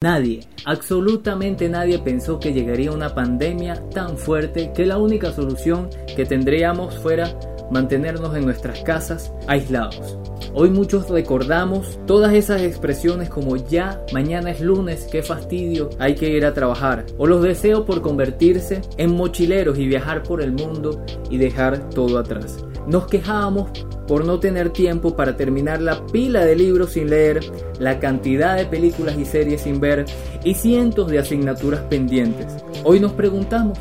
Nadie, absolutamente nadie pensó que llegaría una pandemia tan fuerte que la única solución que tendríamos fuera mantenernos en nuestras casas aislados. Hoy muchos recordamos todas esas expresiones como ya, mañana es lunes, qué fastidio, hay que ir a trabajar. O los deseos por convertirse en mochileros y viajar por el mundo y dejar todo atrás. Nos quejábamos por no tener tiempo para terminar la pila de libros sin leer, la cantidad de películas y series sin ver y cientos de asignaturas pendientes. Hoy nos preguntamos,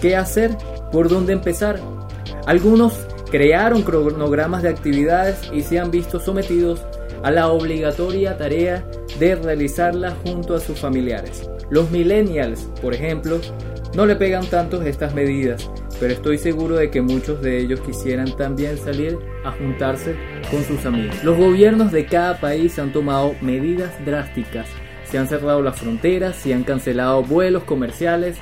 ¿qué hacer? ¿Por dónde empezar? Algunos crearon cronogramas de actividades y se han visto sometidos a la obligatoria tarea de realizarlas junto a sus familiares. Los millennials, por ejemplo, no le pegan tanto estas medidas, pero estoy seguro de que muchos de ellos quisieran también salir a juntarse con sus amigos. Los gobiernos de cada país han tomado medidas drásticas. Se han cerrado las fronteras, se han cancelado vuelos comerciales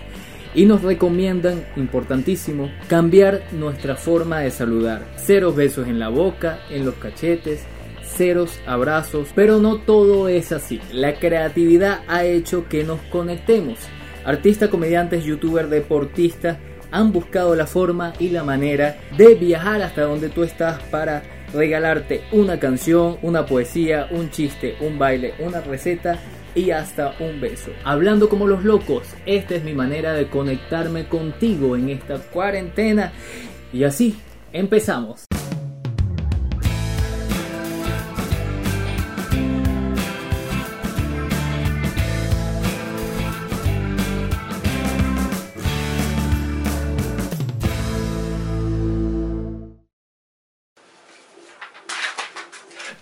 y nos recomiendan, importantísimo, cambiar nuestra forma de saludar. Ceros besos en la boca, en los cachetes, ceros abrazos, pero no todo es así. La creatividad ha hecho que nos conectemos. Artistas, comediantes, youtubers, deportistas han buscado la forma y la manera de viajar hasta donde tú estás para regalarte una canción, una poesía, un chiste, un baile, una receta y hasta un beso. Hablando como los locos, esta es mi manera de conectarme contigo en esta cuarentena. Y así, empezamos.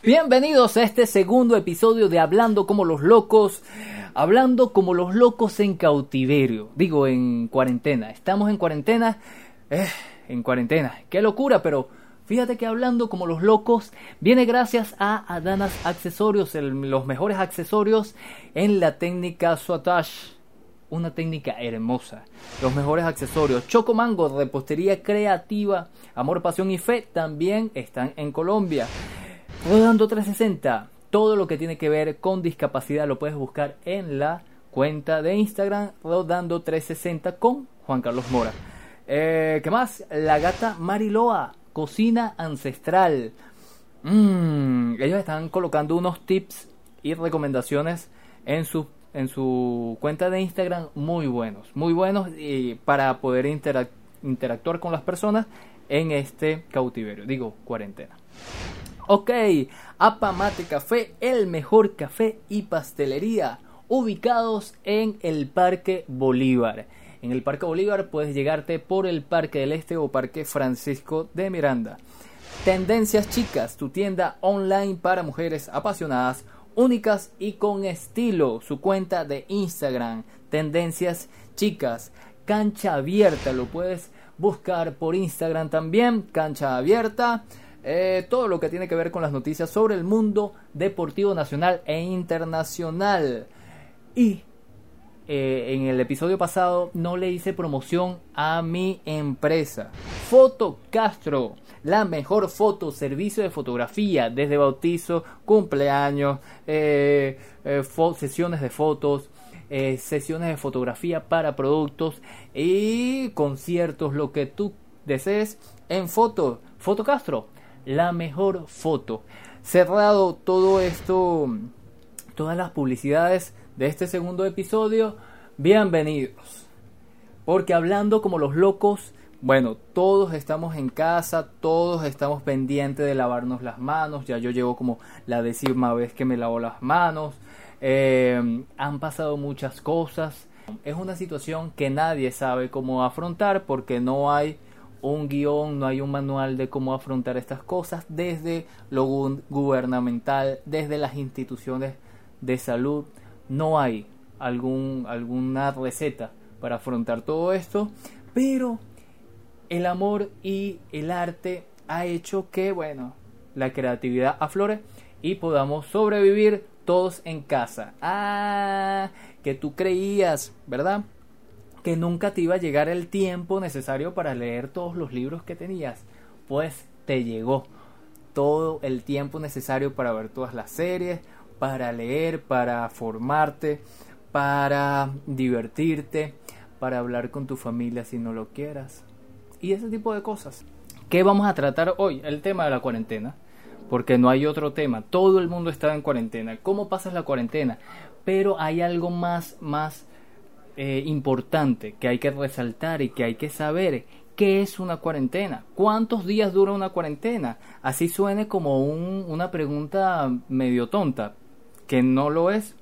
Bienvenidos a este segundo episodio de Hablando como los locos. Hablando como los locos en cautiverio. Digo, en cuarentena. Estamos en cuarentena. Eh, en cuarentena. Qué locura, pero fíjate que hablando como los locos viene gracias a Adanas Accesorios, los mejores accesorios en la técnica Swatash una técnica hermosa. Los mejores accesorios. Choco Mango, repostería creativa, amor, pasión y fe también están en Colombia. Rodando 360, todo lo que tiene que ver con discapacidad lo puedes buscar en la cuenta de Instagram Rodando 360 con Juan Carlos Mora. Eh, ¿Qué más? La gata Mariloa, cocina ancestral. Mm, ellos están colocando unos tips y recomendaciones en su, en su cuenta de Instagram muy buenos, muy buenos y para poder interactuar con las personas en este cautiverio, digo cuarentena. Ok, Apamate Café, el mejor café y pastelería, ubicados en el Parque Bolívar. En el Parque Bolívar puedes llegarte por el Parque del Este o Parque Francisco de Miranda. Tendencias Chicas, tu tienda online para mujeres apasionadas, únicas y con estilo. Su cuenta de Instagram, Tendencias Chicas. Cancha Abierta, lo puedes buscar por Instagram también, Cancha Abierta. Eh, todo lo que tiene que ver con las noticias sobre el mundo deportivo nacional e internacional. Y eh, en el episodio pasado no le hice promoción a mi empresa. Foto Castro, la mejor foto, servicio de fotografía, desde bautizo, cumpleaños, eh, sesiones de fotos, sesiones de fotografía para productos y conciertos, lo que tú desees en foto. Foto Castro, la mejor foto. Cerrado todo esto, todas las publicidades de este segundo episodio, bienvenidos. Porque hablando como los locos, bueno, todos estamos en casa, todos estamos pendientes de lavarnos las manos. Ya yo llevo como la décima vez que me lavo las manos. Eh, han pasado muchas cosas. Es una situación que nadie sabe cómo afrontar porque no hay un guion, no hay un manual de cómo afrontar estas cosas desde lo gubernamental, desde las instituciones de salud. No hay algún, alguna receta para afrontar todo esto, pero el amor y el arte ha hecho que, bueno, la creatividad aflore y podamos sobrevivir todos en casa. Ah, que tú creías, ¿verdad? Que nunca te iba a llegar el tiempo necesario para leer todos los libros que tenías, pues te llegó todo el tiempo necesario para ver todas las series, para leer, para formarte, para divertirte, para hablar con tu familia si no lo quieras. Y ese tipo de cosas. ¿Qué vamos a tratar hoy? El tema de la cuarentena. Porque no hay otro tema. Todo el mundo está en cuarentena. ¿Cómo pasas la cuarentena? Pero hay algo más, más eh, importante que hay que resaltar y que hay que saber. ¿Qué es una cuarentena? ¿Cuántos días dura una cuarentena? Así suene como una pregunta medio tonta, que no lo es.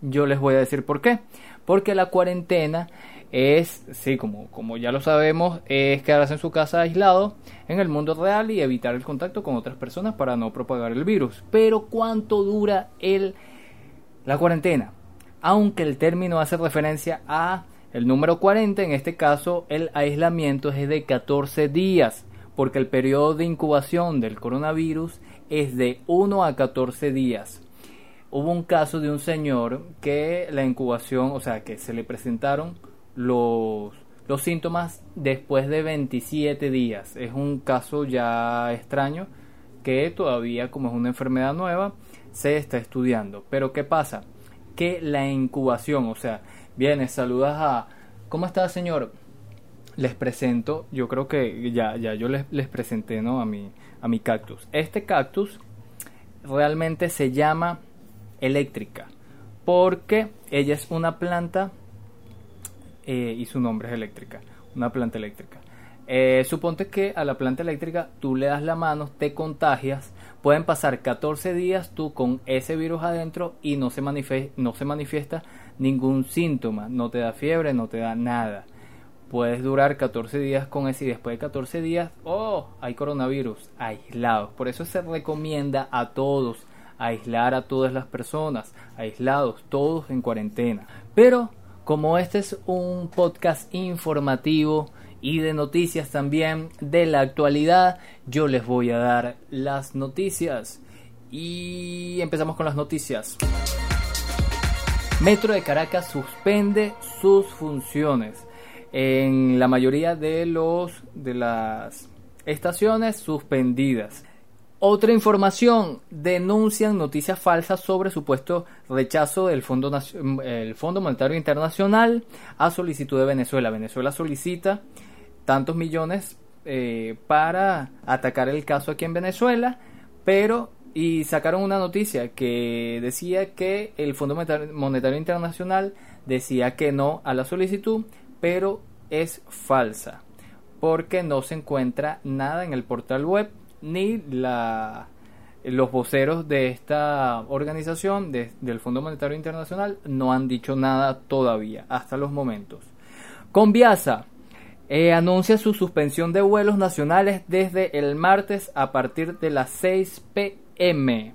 Yo les voy a decir por qué. Porque la cuarentena es, sí, como, como ya lo sabemos, es quedarse en su casa aislado en el mundo real y evitar el contacto con otras personas para no propagar el virus. Pero ¿cuánto dura el, la cuarentena? Aunque el término hace referencia a el número 40, en este caso el aislamiento es de 14 días, porque el periodo de incubación del coronavirus es de 1 a 14 días. Hubo un caso de un señor que la incubación, o sea, que se le presentaron los, los síntomas después de 27 días. Es un caso ya extraño que todavía, como es una enfermedad nueva, se está estudiando. Pero ¿qué pasa? Que la incubación, o sea, vienes, saludas a... ¿Cómo está, señor? Les presento, yo creo que ya, ya yo les, les presenté ¿no? a, mi, a mi cactus. Este cactus realmente se llama eléctrica porque ella es una planta eh, y su nombre es eléctrica, una planta eléctrica. Eh, suponte que a la planta eléctrica tú le das la mano, te contagias, pueden pasar 14 días tú con ese virus adentro y no se, no se manifiesta ningún síntoma, no te da fiebre, no te da nada. Puedes durar 14 días con ese y después de 14 días, oh, hay coronavirus, aislados. Por eso se recomienda a todos aislar a todas las personas, aislados, todos en cuarentena. Pero como este es un podcast informativo y de noticias también de la actualidad, yo les voy a dar las noticias. Y empezamos con las noticias. Metro de Caracas suspende sus funciones. En la mayoría de los de las estaciones suspendidas. Otra información, denuncian noticias falsas sobre supuesto rechazo del Fondo, el Fondo Monetario Internacional a solicitud de Venezuela. Venezuela solicita tantos millones eh, para atacar el caso aquí en Venezuela, pero y sacaron una noticia que decía que el Fondo Monetario Internacional decía que no a la solicitud, pero es falsa, porque no se encuentra nada en el portal web ni la, los voceros de esta organización del Fondo Monetario Internacional no han dicho nada todavía, hasta los momentos. Conviasa eh, anuncia su suspensión de vuelos nacionales desde el martes a partir de las 6 pm.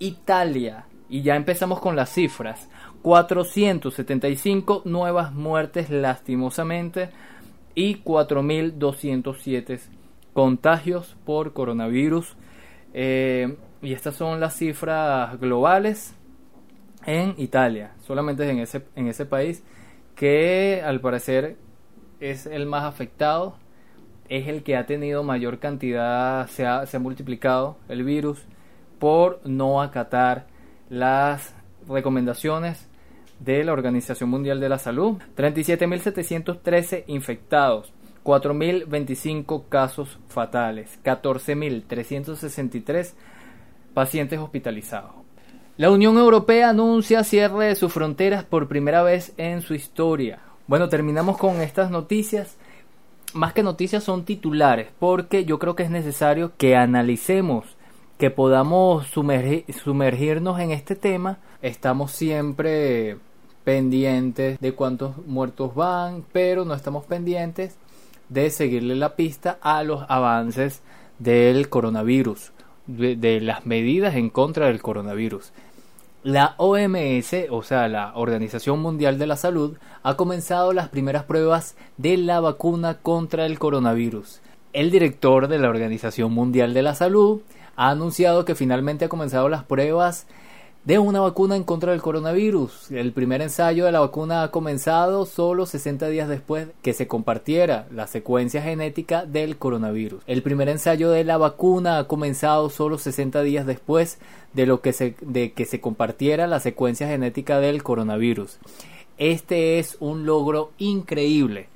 Italia, y ya empezamos con las cifras, 475 nuevas muertes lastimosamente y 4.207 contagios por coronavirus. Eh, y estas son las cifras globales en Italia, solamente en ese, en ese país que al parecer es el más afectado, es el que ha tenido mayor cantidad, se ha, se ha multiplicado el virus por no acatar las recomendaciones de la Organización Mundial de la Salud. 37.713 infectados, 4.025 casos fatales, 14.363 pacientes hospitalizados. La Unión Europea anuncia cierre de sus fronteras por primera vez en su historia. Bueno, terminamos con estas noticias. Más que noticias son titulares, porque yo creo que es necesario que analicemos, que podamos sumergirnos en este tema. Estamos siempre pendientes de cuántos muertos van, pero no estamos pendientes de seguirle la pista a los avances del coronavirus, de, las medidas en contra del coronavirus. La OMS, o sea, la Organización Mundial de la Salud, ha comenzado las primeras pruebas de la vacuna contra el coronavirus. El director de la Organización Mundial de la Salud ha anunciado que finalmente ha comenzado las pruebas de una vacuna en contra del coronavirus. El primer ensayo de la vacuna ha comenzado solo 60 días después que se compartiera la secuencia genética del coronavirus. El primer ensayo de la vacuna ha comenzado solo 60 días después de, lo que, se, de que se compartiera la secuencia genética del coronavirus. Este es un logro increíble.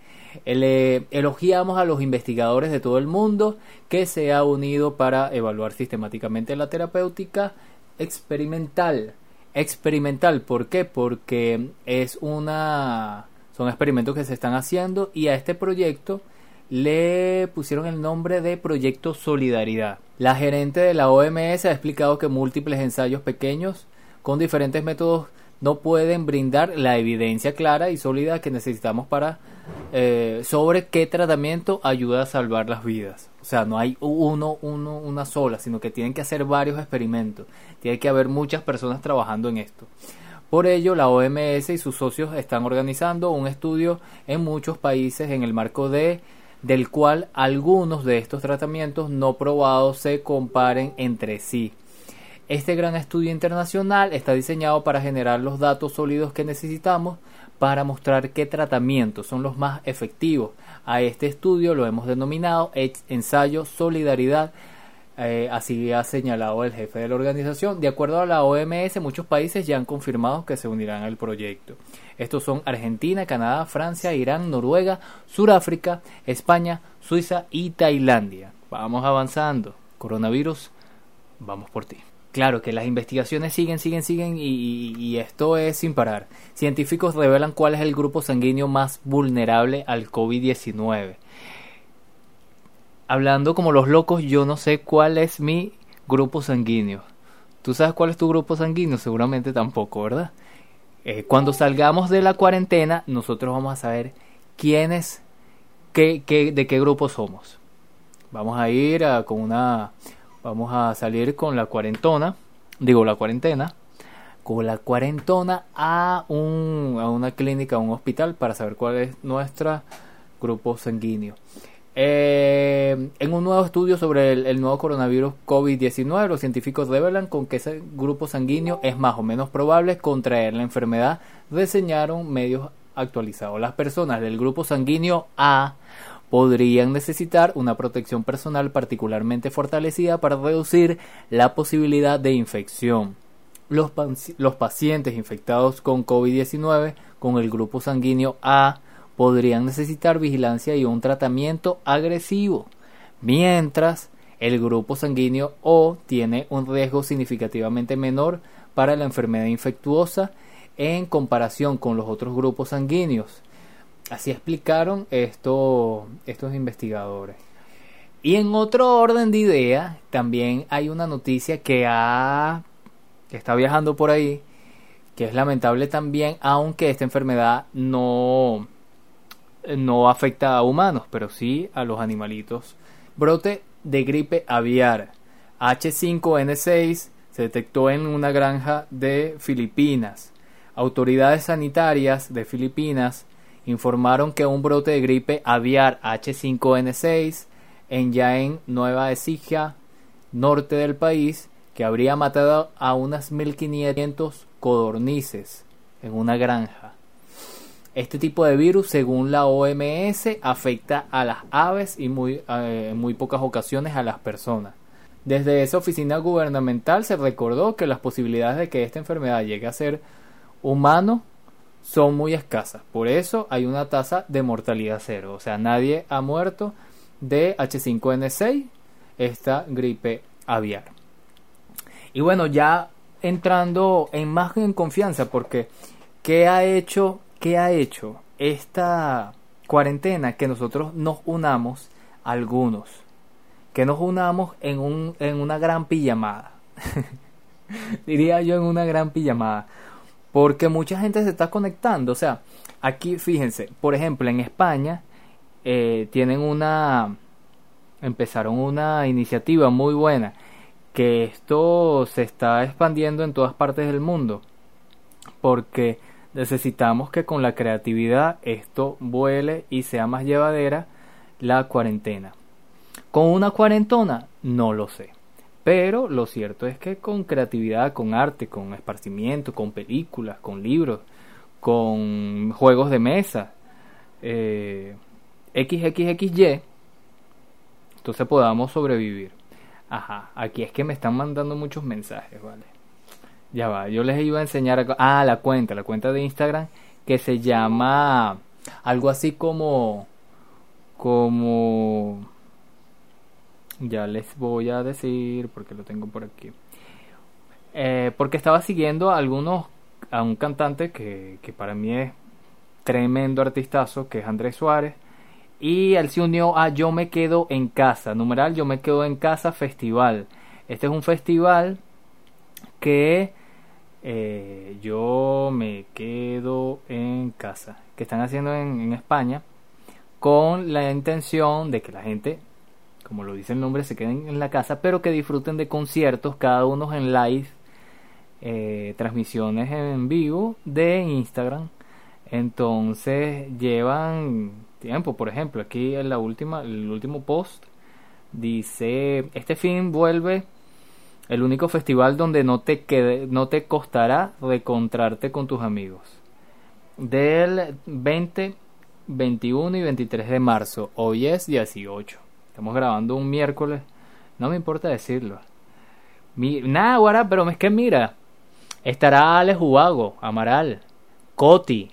Le elogiamos a los investigadores de todo el mundo que se ha unido para evaluar sistemáticamente la terapéutica experimental. Experimental, ¿por qué? Porque es una son experimentos que se están haciendo y a este proyecto le pusieron el nombre de Proyecto Solidaridad. La gerente de la OMS ha explicado que múltiples ensayos pequeños con diferentes métodos no pueden brindar la evidencia clara y sólida que necesitamos para eh, sobre qué tratamiento ayuda a salvar las vidas. O sea, no hay uno, uno, una sola, sino que tienen que hacer varios experimentos. Tiene que haber muchas personas trabajando en esto. Por ello, la OMS y sus socios están organizando un estudio en muchos países en el marco de del cual algunos de estos tratamientos no probados se comparen entre sí. Este gran estudio internacional está diseñado para generar los datos sólidos que necesitamos para mostrar qué tratamientos son los más efectivos. A este estudio lo hemos denominado ensayo solidaridad, eh, así ha señalado el jefe de la organización. De acuerdo a la OMS, muchos países ya han confirmado que se unirán al proyecto. Estos son Argentina, Canadá, Francia, Irán, Noruega, Sudáfrica, España, Suiza y Tailandia. Vamos avanzando. Coronavirus, vamos por ti. Claro que las investigaciones siguen, siguen, siguen y, esto es sin parar. Científicos revelan cuál es el grupo sanguíneo más vulnerable al COVID-19. Hablando como los locos, yo no sé cuál es mi grupo sanguíneo. ¿Tú sabes cuál es tu grupo sanguíneo? Seguramente tampoco, ¿verdad? Eh, cuando salgamos de la cuarentena, nosotros vamos a saber quiénes, qué, qué, de qué grupo somos. Vamos a ir con una Vamos a salir con la cuarentona, digo la cuarentena, con la cuarentona a, un, a una clínica, a un hospital para saber cuál es nuestro grupo sanguíneo. Eh, en un nuevo estudio sobre el, nuevo coronavirus COVID-19, los científicos revelan con que ese grupo sanguíneo es más o menos probable contraer la enfermedad, reseñaron medios actualizados. Las personas del grupo sanguíneo A podrían necesitar una protección personal particularmente fortalecida para reducir la posibilidad de infección. Los, pacientes infectados con COVID-19 con el grupo sanguíneo A podrían necesitar vigilancia y un tratamiento agresivo, mientras el grupo sanguíneo O tiene un riesgo significativamente menor para la enfermedad infectuosa en comparación con los otros grupos sanguíneos. Así explicaron esto, estos investigadores. Y en otro orden de idea, también hay una noticia que, ha, que está viajando por ahí, que es lamentable también, aunque esta enfermedad no, no afecta a humanos, pero sí a los animalitos. Brote de gripe aviar. H5N6 se detectó en una granja de Filipinas. Autoridades sanitarias de Filipinas informaron que un brote de gripe aviar H5N6 en Jaén, Nueva Ecija, norte del país, que habría matado a unas 1500 codornices en una granja. Este tipo de virus, según la OMS, afecta a las aves y muy, eh, en muy pocas ocasiones a las personas. Desde esa oficina gubernamental se recordó que las posibilidades de que esta enfermedad llegue a ser humano son muy escasas. Por eso hay una tasa de mortalidad cero. O sea, nadie ha muerto de H5N6, esta gripe aviar. Y bueno, ya entrando en más en confianza, porque ¿qué ha hecho, qué ha hecho esta cuarentena? Que nosotros nos unamos algunos, que nos unamos en, un, en una gran pijamada. Diría yo en una gran pijamada. Porque mucha gente se está conectando. O sea, aquí fíjense, por ejemplo, en España eh, tienen una... Empezaron una iniciativa muy buena. Que esto se está expandiendo en todas partes del mundo. Porque necesitamos que con la creatividad esto vuele y sea más llevadera la cuarentena. ¿Con una cuarentona? No lo sé. Pero lo cierto es que con creatividad, con arte, con esparcimiento, con películas, con libros, con juegos de mesa, eh, XXXY, entonces podamos sobrevivir. Ajá, aquí es que me están mandando muchos mensajes, ¿vale? Ya va, yo les iba a enseñar... Ah, la cuenta, la cuenta de Instagram que se llama algo así como... Como... Ya les voy a decir porque lo tengo por aquí. Eh, porque estaba siguiendo a algunos, a un cantante que, que para mí es tremendo artistazo, que es Andrés Suárez. Y él se unió a Yo me quedo en casa, numeral Yo me quedo en casa festival. Este es un festival que eh, yo me quedo en casa, que están haciendo en, en España con la intención de que la gente como lo dice el nombre, se queden en la casa, pero que disfruten de conciertos, cada uno en live, eh, transmisiones en vivo de Instagram. Entonces llevan tiempo, por ejemplo, aquí en la última, el último post dice, este fin vuelve el único festival donde no te quede, no te costará reencontrarte con tus amigos. Del 20, 21 y 23 de marzo, hoy es 18. Estamos grabando un miércoles. No me importa decirlo. nada, guarda, pero es que mira. Estará Alex Ubago, Amaral, Coti.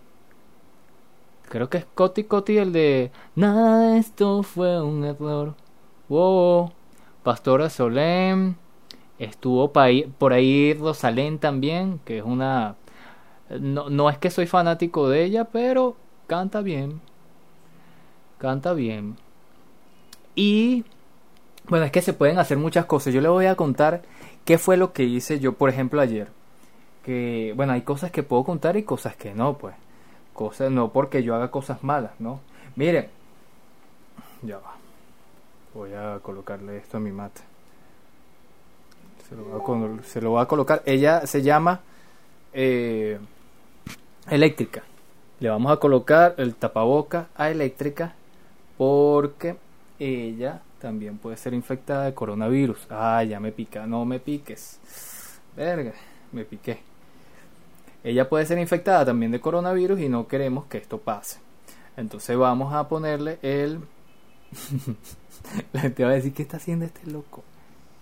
Creo que es Coti Coti el de Nada esto fue un error. Wow. Pastora Solem. Estuvo por ahí Rosalén también, que es una... No, no es que soy fanático de ella, pero canta bien. Canta bien. Y bueno, es que se pueden hacer muchas cosas. Yo le voy a contar qué fue lo que hice yo, por ejemplo, ayer. Que, bueno, hay cosas que puedo contar y cosas que no, pues. Cosas no porque yo haga cosas malas, ¿no? Miren, ya va. Voy a colocarle esto a mi mate. Se lo voy a, se a colocar. Ella se llama eh, eléctrica. Le vamos a colocar el tapaboca a eléctrica porque ella también puede ser infectada de coronavirus. Ah, ya me pica, no me piques. Verga, me piqué. Ella puede ser infectada también de coronavirus y no queremos que esto pase. Entonces vamos a ponerle el... La gente va a decir, ¿qué está haciendo este loco?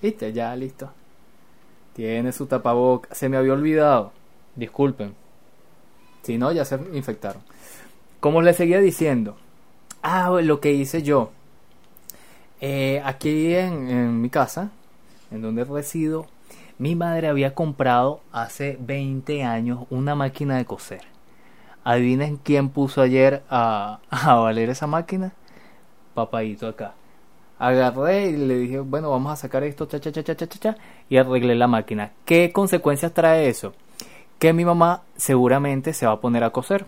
¿Viste? Ya, listo. Tiene su tapaboca. Se me había olvidado. Disculpen. Si no, ya se infectaron. Como les seguía diciendo. Ah, lo que hice yo eh, aquí en, mi casa, en donde resido, mi madre había comprado hace 20 años una máquina de coser. Adivinen quién puso ayer a, a valer esa máquina. Papadito acá. Agarré y le dije, bueno, vamos a sacar esto, cha, cha, cha, cha, cha, cha, y arreglé la máquina. ¿Qué consecuencias trae eso? Que mi mamá seguramente se va a poner a coser.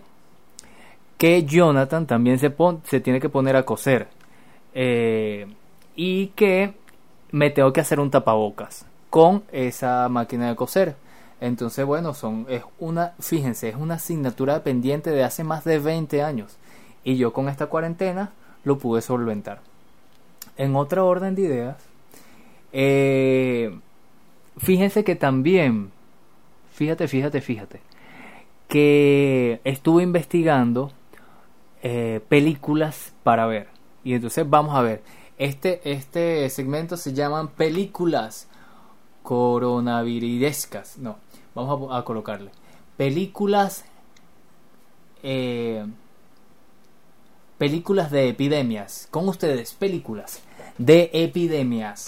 Que Jonathan también se, se tiene que poner a coser. Eh, y que me tengo que hacer un tapabocas con esa máquina de coser. Entonces, bueno, son es una, fíjense, es una asignatura pendiente de hace más de 20 años y yo con esta cuarentena lo pude solventar. En otra orden de ideas, eh, fíjense que también, fíjate, fíjate, fíjate, que estuve investigando eh, películas para ver. Y entonces vamos a ver, este, este segmento se llaman películas coronaviridescas. No, vamos a, colocarle. Películas. Eh, películas de epidemias. Con ustedes, películas de epidemias.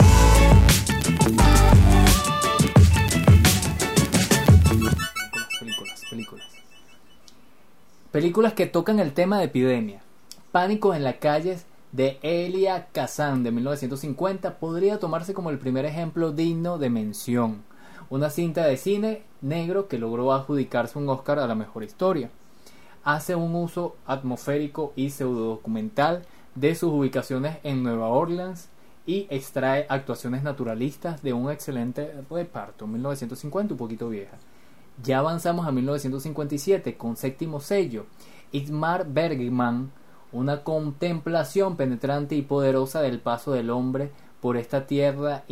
Películas, películas. Películas que tocan el tema de epidemia. Pánico en las calles de Elia Kazan de 1950 podría tomarse como el primer ejemplo digno de mención. Una cinta de cine negro que logró adjudicarse un Oscar a la mejor historia. Hace un uso atmosférico y pseudodocumental de sus ubicaciones en Nueva Orleans y extrae actuaciones naturalistas de un excelente reparto. 1950, un poquito vieja. Ya avanzamos a 1957 con séptimo sello. Ismar Bergman una contemplación penetrante y poderosa del paso del hombre por esta tierra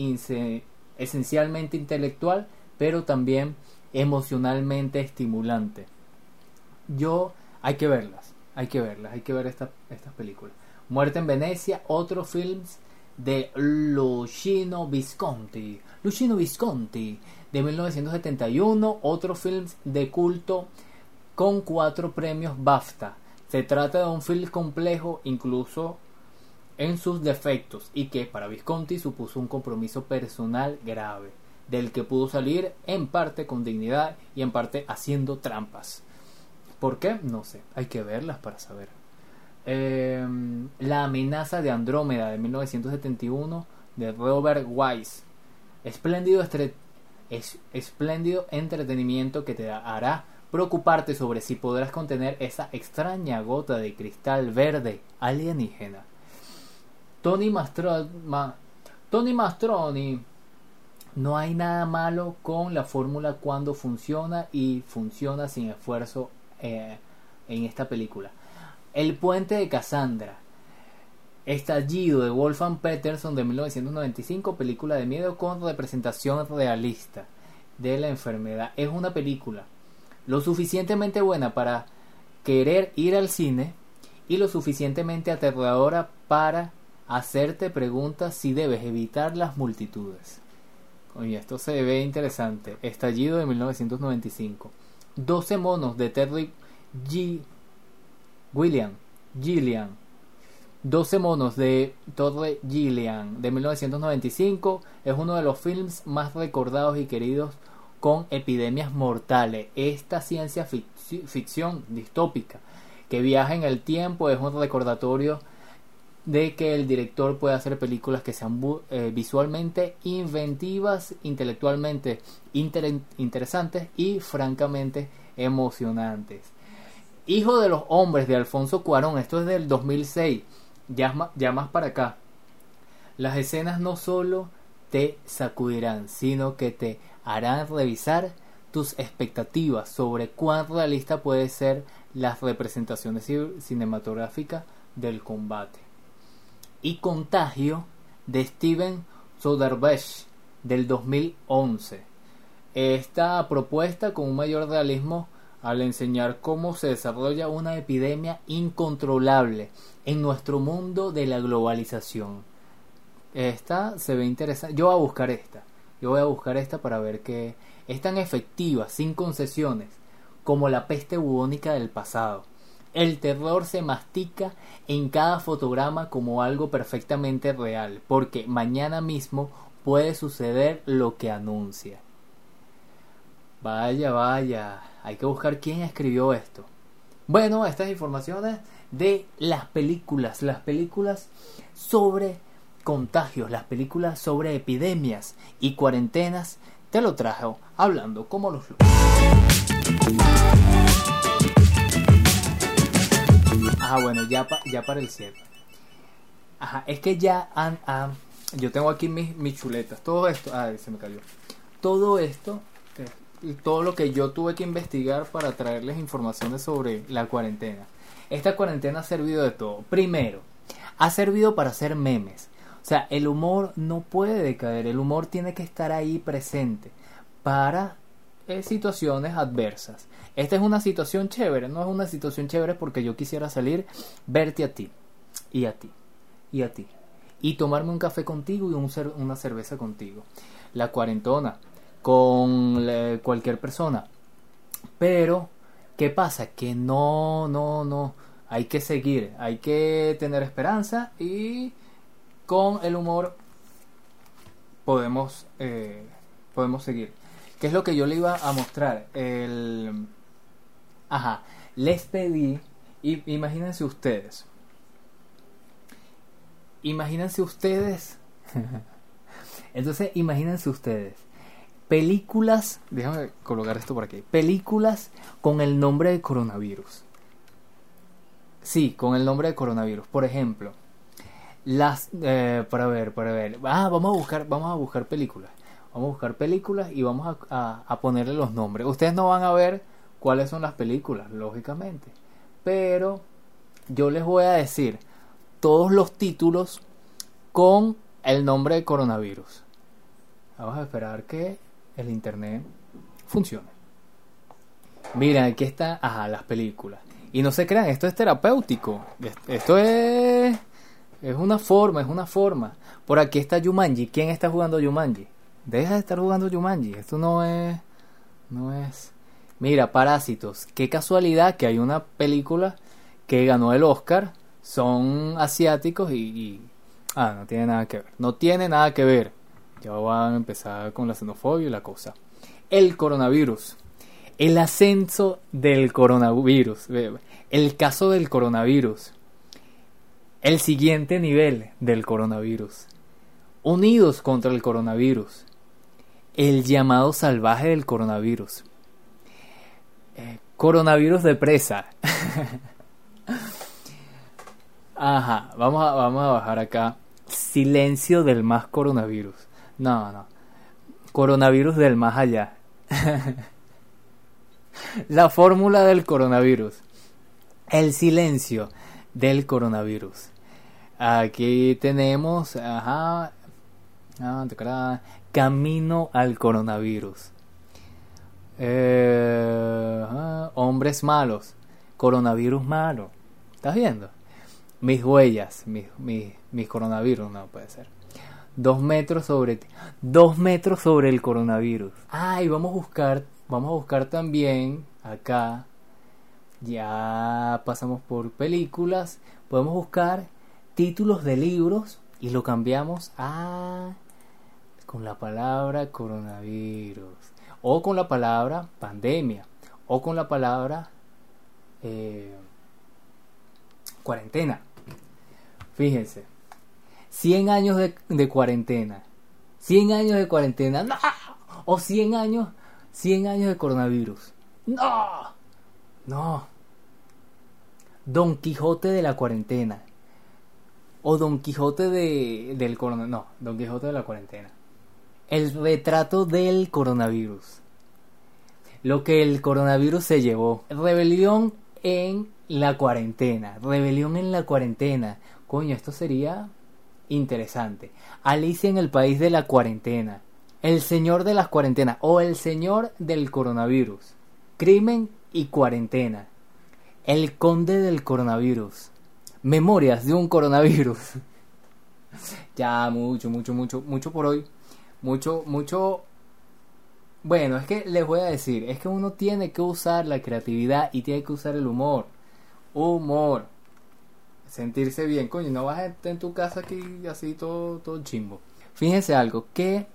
esencialmente intelectual, pero también emocionalmente estimulante. Yo, hay que verlas, hay que verlas, hay que ver estas películas. Muerte en Venecia, otros films de Luchino Visconti. Luchino Visconti, de 1971, otros films de culto con cuatro premios BAFTA. Se trata de un film complejo, incluso en sus defectos, y que para Visconti supuso un compromiso personal grave, del que pudo salir en parte con dignidad y en parte haciendo trampas. ¿Por qué? No sé, hay que verlas para saber. Em, la amenaza de Andrómeda de 1971 de Robert Wise. Espléndido, es, espléndido entretenimiento que te hará preocuparte sobre si podrás contener esa extraña gota de cristal verde alienígena. Tony, Tony Mastroni. No hay nada malo con la fórmula cuando funciona y funciona sin esfuerzo eh, en esta película. El puente de Cassandra. Estallido de Wolfgang Peterson de 1995, película de miedo con representación realista de la enfermedad. Es una película lo suficientemente buena para querer ir al cine y lo suficientemente aterradora para hacerte preguntas si debes evitar las multitudes. Oye, esto se ve interesante. Estallido de 1995. 12 monos de Terry G. William, Gillian. 12 monos de Torre Gillian de 1995 es uno de los films más recordados y queridos con epidemias mortales. Esta ciencia ficción distópica que viaja en el tiempo es un recordatorio de que el director puede hacer películas que sean eh, visualmente inventivas, intelectualmente interesantes y francamente emocionantes. Hijo de los hombres de Alfonso Cuarón, esto es del 2006, ya, ya más para acá. Las escenas no solo te sacudirán, sino que te harán revisar tus expectativas sobre cuán realista puede ser las representaciones cinematográficas del combate. Y Contagio de Steven Soderbergh del 2011. Esta propuesta con un mayor realismo al enseñar cómo se desarrolla una epidemia incontrolable en nuestro mundo de la globalización. Esta se ve interesante. Yo voy a buscar esta. Yo voy a buscar esta para ver que es tan efectiva, sin concesiones, como la peste bubónica del pasado. El terror se mastica en cada fotograma como algo perfectamente real, porque mañana mismo puede suceder lo que anuncia. Vaya, vaya, hay que buscar quién escribió esto. Bueno, estas informaciones de las películas, las películas sobre contagios, las películas sobre epidemias y cuarentenas, te lo trajo hablando como los. Ajá, bueno, ya, ya para el cierre. Ajá, es que ya han, yo tengo aquí mis, mis chuletas, todo esto, ah, se me cayó. Todo esto todo lo que yo tuve que investigar para traerles informaciones sobre la cuarentena. Esta cuarentena ha servido de todo. Primero, ha servido para hacer memes. O sea, el humor no puede decaer, el humor tiene que estar ahí presente para eh, situaciones adversas. Esta es una situación chévere, no es una situación chévere porque yo quisiera salir, verte a ti, y a ti, y a ti, y tomarme un café contigo y un una cerveza contigo. La cuarentona, con cualquier persona. Pero, ¿qué pasa? Que no, no, no. Hay que seguir, hay que tener esperanza y con el humor podemos, eh, podemos seguir. ¿Qué es lo que yo le iba a mostrar? El... Ajá, les pedí, y, imagínense ustedes, imagínense ustedes, entonces imagínense ustedes, películas, déjame colocar esto por aquí, películas con el nombre de coronavirus. Sí, con el nombre de coronavirus. Por ejemplo, las eh, para ver, para ver. Ah, vamos a buscar, vamos a buscar películas. Vamos a buscar películas y vamos a, a ponerle los nombres. Ustedes no van a ver cuáles son las películas, lógicamente. Pero yo les voy a decir todos los títulos con el nombre de coronavirus. Vamos a esperar que el internet funcione. Mira, aquí está, ajá, las películas. Y no se crean, esto es terapéutico. Esto es es una forma, es una forma. Por aquí está Yumanji. ¿Quién está jugando Yumanji? Deja de estar jugando Yumanji. Esto no es no es Mira, Parásitos. Qué casualidad que hay una película que ganó el Oscar. Son asiáticos y, y ah, no tiene nada que ver. No tiene nada que ver. Ya van a empezar con la xenofobia y la cosa. El coronavirus. El ascenso del coronavirus. El caso del coronavirus. El siguiente nivel del coronavirus. Unidos contra el coronavirus. El llamado salvaje del coronavirus. Eh, coronavirus de presa. Ajá, vamos a, vamos a bajar acá. Silencio del más coronavirus. No, no. Coronavirus del más allá. La fórmula del coronavirus. El silencio del coronavirus. Aquí tenemos, ajá, ah, camino al coronavirus. Eh, hombres malos, coronavirus malo. ¿Estás viendo? Mis huellas, mis, mis, mis coronavirus, no puede ser. Dos metros sobre dos metros sobre el coronavirus. Ah, y vamos a buscar, vamos a buscar también acá. Ya pasamos por películas. Podemos buscar títulos de libros y lo cambiamos a con la palabra coronavirus o con la palabra pandemia o con la palabra eh, cuarentena. Fíjense, 100 años de, cuarentena, 100 años de cuarentena, no, o 100 años, 100 años de coronavirus, no, no. Don Quijote de la cuarentena. O Don Quijote de, del coronavirus. No, Don Quijote de la cuarentena. El retrato del coronavirus. Lo que el coronavirus se llevó. Rebelión en la cuarentena. Rebelión en la cuarentena. Coño, esto sería interesante. Alicia en el país de la cuarentena. El señor de las cuarentenas. O el señor del coronavirus. Crimen y cuarentena. El conde del coronavirus. Memorias de un coronavirus. ya, mucho, mucho, mucho, mucho por hoy. Mucho, mucho... Bueno, es que les voy a decir, es que uno tiene que usar la creatividad y tiene que usar el humor. Humor. Sentirse bien. Coño, no vas a estar en tu casa aquí así todo, todo chimbo. Fíjense algo, que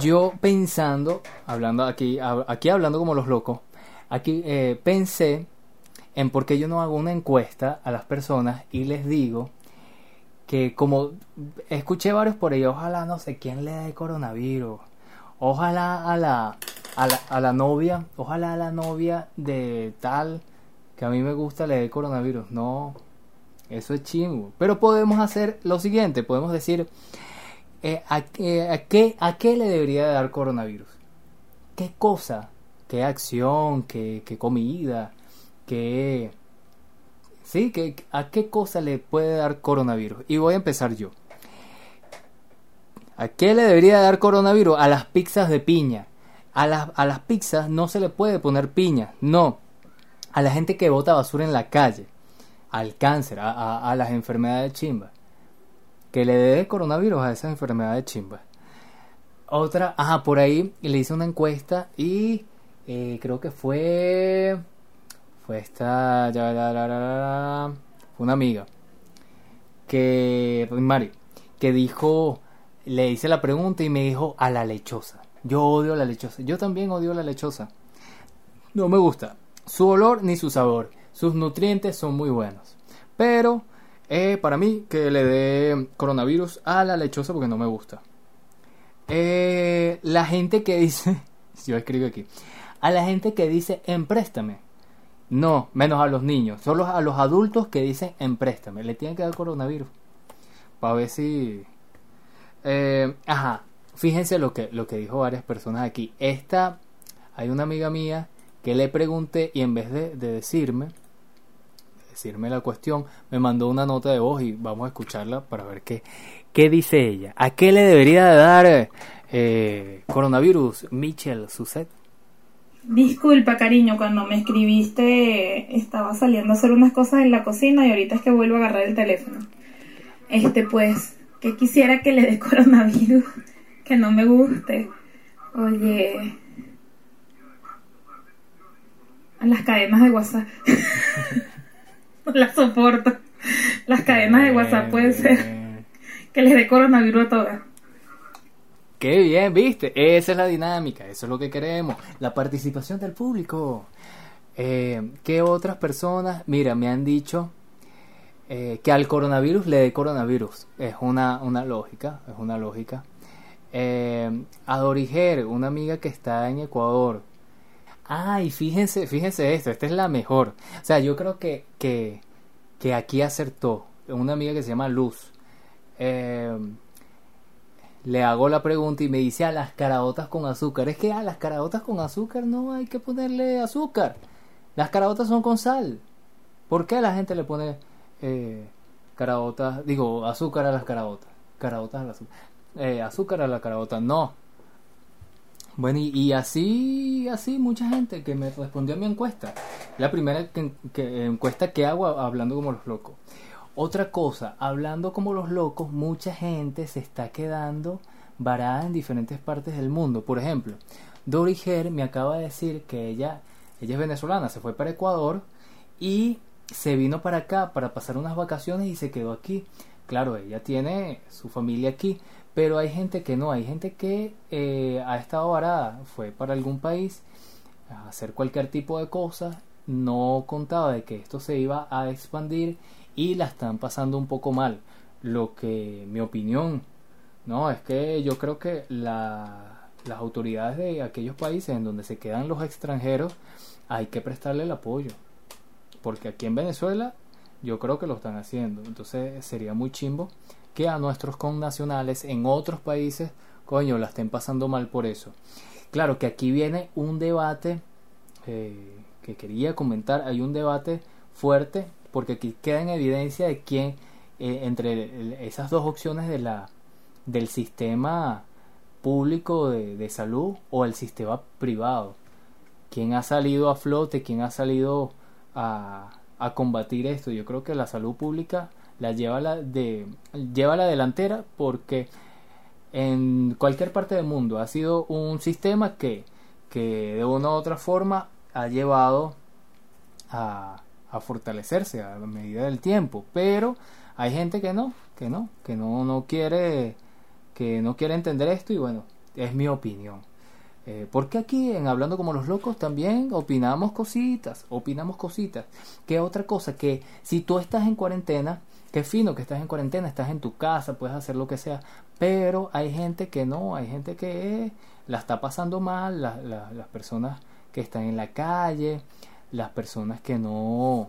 yo pensando, hablando aquí, aquí hablando como los locos, aquí eh, pensé en por qué yo no hago una encuesta a las personas y les digo que como escuché varios por ahí, ojalá no sé quién le dé coronavirus, ojalá a la, a la, a la novia, ojalá a la novia de tal que a mí me gusta le dé coronavirus. No, eso es chingo. Pero podemos hacer lo siguiente, podemos decir, eh, ¿a, qué, ¿a qué le debería dar coronavirus? ¿Qué cosa? ¿Qué acción? ¿Qué, qué comida? Que sí, que a qué cosa le puede dar coronavirus. Y voy a empezar yo. ¿A qué le debería dar coronavirus? A las pizzas de piña. A las, a las pizzas no se le puede poner piña, no. A la gente que bota basura en la calle, al cáncer, a, a, las enfermedades chimba. Que le dé coronavirus a esas enfermedades chimba. Otra, ajá, por ahí le hice una encuesta y eh, creo que fue fue esta, una amiga, que, Mari, que dijo, le hice la pregunta y me dijo a la lechosa. Yo odio la lechosa. Yo también odio la lechosa. No me gusta su olor ni su sabor. Sus nutrientes son muy buenos. Pero eh, para mí que le dé coronavirus a la lechosa porque no me gusta. Eh, la gente que dice, yo escribo aquí, a la gente que dice empréstame. No, menos a los niños. Solo a los adultos que dicen empréstame. Le tienen que dar coronavirus. Para ver si. Eh, ajá. Fíjense lo que, lo que dijo varias personas aquí. Esta. Hay una amiga mía que le pregunté y en vez de, decirme. Decirme la cuestión, me mandó una nota de voz y vamos a escucharla para ver qué, qué dice ella. ¿A qué le debería dar eh, coronavirus, Michel Suset. Disculpa, cariño, cuando me escribiste estaba saliendo a hacer unas cosas en la cocina y ahorita es que vuelvo a agarrar el teléfono. Este, pues, que quisiera que le dé coronavirus, que no me guste. Oye, a las cadenas de WhatsApp. no las soporto. Las cadenas de WhatsApp puede ser que le dé coronavirus a todas. Qué bien, viste. Esa es la dinámica, eso es lo que queremos. La participación del público. Eh, ¿Qué otras personas? Mira, me han dicho eh, que al coronavirus le dé coronavirus. Es una, una lógica, es una lógica. Eh, a una amiga que está en Ecuador. Ay, fíjense, fíjense esto, esta es la mejor. O sea, yo creo que, que, que aquí acertó. Una amiga que se llama Luz. Eh, le hago la pregunta y me dice a las caraotas con azúcar. Es que a las caraotas con azúcar no hay que ponerle azúcar. Las caraotas son con sal. ¿Por qué la gente le pone eh, caraotas, digo, azúcar a las caraotas? Caraotas a azúcar. Eh, azúcar a la caraota, no. Bueno, y, así, así mucha gente que me respondió a mi encuesta. La primera encuesta que hago hablando como los locos. Otra cosa, hablando como los locos, mucha gente se está quedando varada en diferentes partes del mundo. Por ejemplo, Dori Her me acaba de decir que ella, ella es venezolana, se fue para Ecuador y se vino para acá para pasar unas vacaciones y se quedó aquí. Claro, ella tiene su familia aquí, pero hay gente que no, hay gente que eh, ha estado varada, fue para algún país a hacer cualquier tipo de cosas, no contaba de que esto se iba a expandir y la están pasando un poco mal. Lo que mi opinión, no, es que yo creo que la, las autoridades de aquellos países en donde se quedan los extranjeros hay que prestarle el apoyo. Porque aquí en Venezuela yo creo que lo están haciendo. Entonces sería muy chimbo que a nuestros connacionales en otros países, coño, la estén pasando mal por eso. Claro que aquí viene un debate eh, que quería comentar. Hay un debate fuerte porque aquí queda en evidencia de quién, eh, entre esas dos opciones del sistema público de, salud o el sistema privado, quién ha salido a flote, quién ha salido a, a combatir esto. Yo creo que la salud pública la lleva la de lleva la delantera porque en cualquier parte del mundo ha sido un sistema que, que de una u otra forma ha llevado a, a fortalecerse a medida del tiempo, pero hay gente que no, que no, que no, no quiere, que no quiere entender esto y bueno, es mi opinión. Eh, porque aquí en Hablando como los locos también opinamos cositas, opinamos cositas. Que otra cosa, que si tú estás en cuarentena, qué fino que estás en cuarentena, estás en tu casa, puedes hacer lo que sea, pero hay gente que no, hay gente que la está pasando mal, las personas que están en la calle, las personas que no,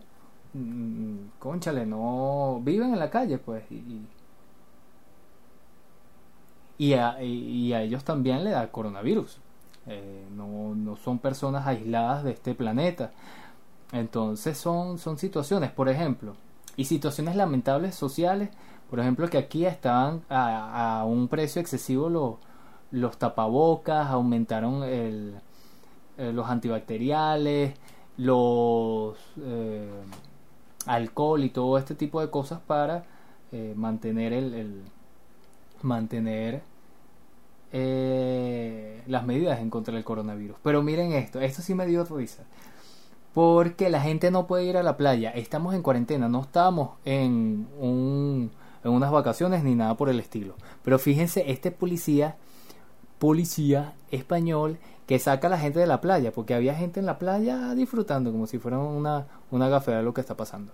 mm, conchale, no viven en la calle, pues, y, y, a, ellos también le da coronavirus. Eh, no, no son personas aisladas de este planeta. Entonces son, son situaciones, por ejemplo, y situaciones lamentables sociales, por ejemplo, que aquí estaban a, a un precio excesivo los, los tapabocas, aumentaron el, eh, los antibacteriales, los eh, alcohol y todo este tipo de cosas para eh, mantener el, mantener eh, las medidas en contra del coronavirus. Pero miren esto, esto sí me dio risa. Porque la gente no puede ir a la playa. Estamos en cuarentena, no estamos en, un, en unas vacaciones ni nada por el estilo. Pero fíjense, este policía, policía español, que saca a la gente de la playa, porque había gente en la playa disfrutando como si fuera una, una gafera de lo que está pasando.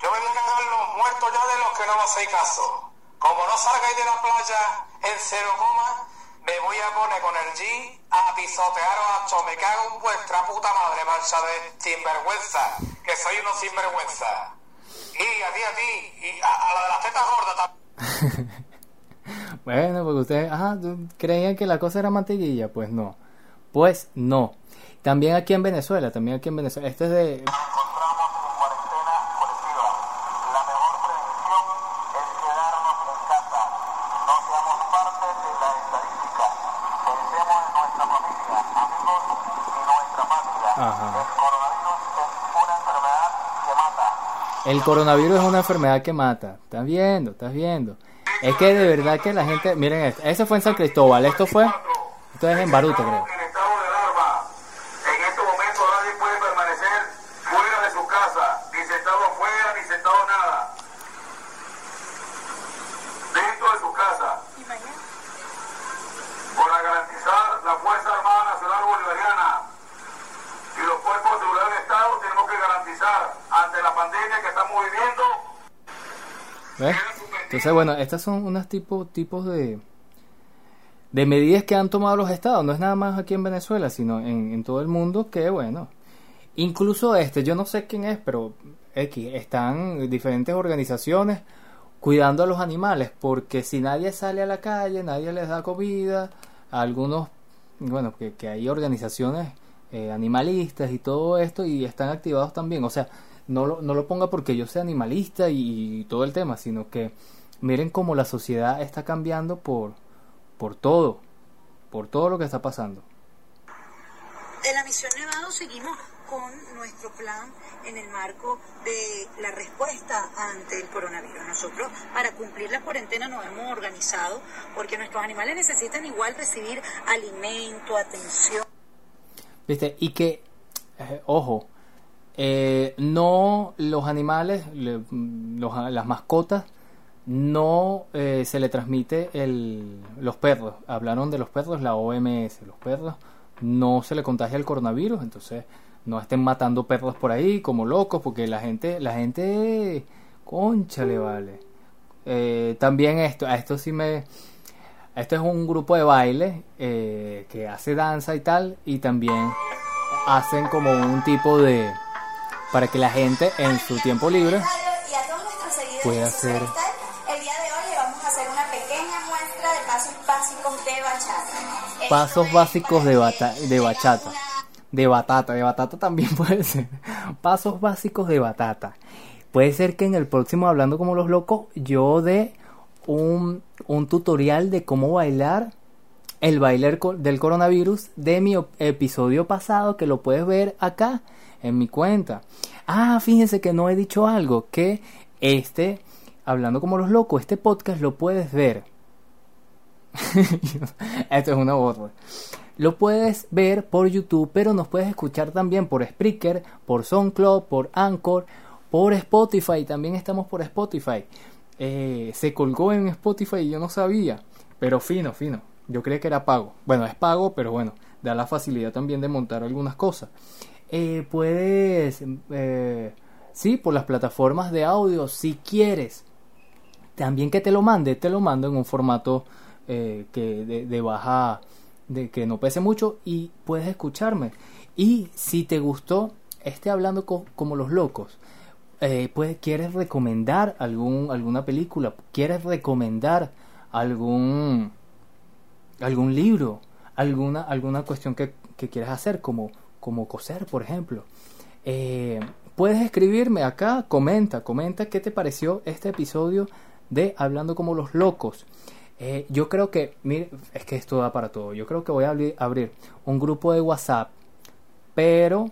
Yo voy a cagar los muertos ya de los que no me hacéis caso. Como no salgáis de la playa en cero coma, me voy a poner con el G a pisotearos hasta me cago en vuestra puta madre, mancha de sinvergüenza, que soy unos sinvergüenza. Y a ti, a ti, y a, la de las tetas gordas también. Bueno, porque ustedes, ah, creían que la cosa era mantequilla, pues no. Pues no. También aquí en Venezuela, también aquí en Venezuela. Este es de El coronavirus es una enfermedad que mata. Estás viendo, estás viendo. Es que de verdad que la gente, miren esto, ese fue en San Cristóbal, esto fue, esto es en Baruta creo. En estado de alarma. En este momento nadie puede permanecer fuera de su casa, ni sentado afuera, ni sentado nada. Dentro de su casa. Para garantizar la Fuerza Armada Nacional Bolivariana y los cuerpos de seguridad del Estado, tenemos que garantizar ante la pandemia que estamos viviendo ¿Ves? Entonces, bueno, estas son unos tipos tipos de, de medidas que han tomado los estados. No es nada más aquí en Venezuela, sino en, en todo el mundo que, bueno, incluso este, yo no sé quién es, pero X, están diferentes organizaciones cuidando a los animales, porque si nadie sale a la calle, nadie les da comida, a algunos, bueno, que, que hay organizaciones eh, animalistas y todo esto y están activados también, o sea, no lo, no lo ponga porque yo sea animalista y, y todo el tema, sino que miren cómo la sociedad está cambiando por, por todo, por todo lo que está pasando. De la misión Nevado seguimos con nuestro plan en el marco de la respuesta ante el coronavirus. Nosotros para cumplir la cuarentena nos hemos organizado porque nuestros animales necesitan igual recibir alimento, atención. ¿Viste? Y que, eh, ojo, eh, no los animales, le- los- las mascotas, no eh, se le transmite el, los perros. Hablaron de los perros, la OMS, los perros no se le contagia el coronavirus, entonces no estén matando perros por ahí como locos, porque la gente, la gente, concha le vale. Eh, también esto, a esto sí me, esto es un grupo de baile eh, que hace danza y tal, y también hacen como un tipo de para que la gente en su tiempo libre y a todos nuestros seguidores Puede de hacer- básicos de bachata. Esto pasos básicos de, bata- de bachata. De batata, de batata también puede ser. Pasos básicos de batata. Puede ser que en el próximo Hablando como los locos yo dé un, un tutorial de cómo bailar el baile del coronavirus de mi episodio pasado que lo puedes ver acá en mi cuenta. Ah, fíjense que no he dicho algo, que este, hablando como los locos, este podcast lo puedes ver. Esto es una borra. Lo puedes ver por YouTube, pero nos puedes escuchar también por Spreaker, por SoundCloud, por Anchor, por Spotify. También estamos por Spotify. Eh, se colgó en Spotify y yo no sabía. Pero fino, fino. Yo creía que era pago. Bueno, es pago, pero bueno, da la facilidad también de montar algunas cosas. Eh, puedes, eh, sí, por las plataformas de audio, si quieres. También que te lo mande, te lo mando en un formato eh, que de, baja, de que no pese mucho y puedes escucharme. Y si te gustó, esté hablando co- como los locos. Eh, pues, ¿Quieres recomendar algún, alguna película? ¿Quieres recomendar algún, algún libro? ¿Alguna, alguna cuestión que, que quieras hacer? Como, como coser, por ejemplo. Eh, puedes escribirme acá, comenta, comenta qué te pareció este episodio de Hablando como los locos. Eh, yo creo que, mire, es que esto da para todo. Yo creo que voy a abrir, un grupo de WhatsApp, pero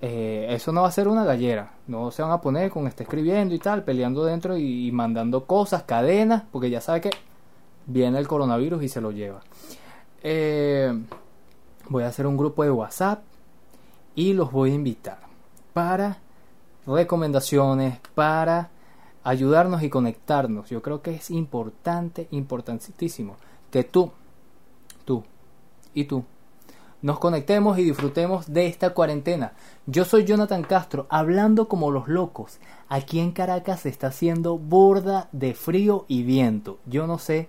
eh, eso no va a ser una gallera. No se van a poner con este escribiendo y tal, peleando dentro y, y mandando cosas, cadenas, porque ya sabe que viene el coronavirus y se lo lleva. Eh, voy a hacer un grupo de WhatsApp y los voy a invitar para recomendaciones, para ayudarnos y conectarnos. Yo creo que es importante, importantísimo que tú, tú y tú nos conectemos y disfrutemos de esta cuarentena. Yo soy Jonathan Castro, hablando como los locos. Aquí en Caracas se está haciendo burda de frío y viento. Yo no sé,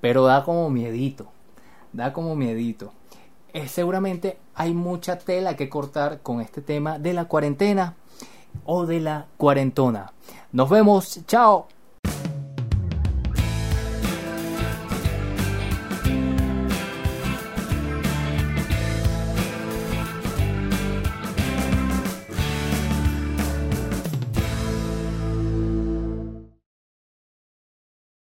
pero da como miedito. Da como miedito. Eh, seguramente hay mucha tela que cortar con este tema de la cuarentena o de la cuarentona. Nos vemos, chao.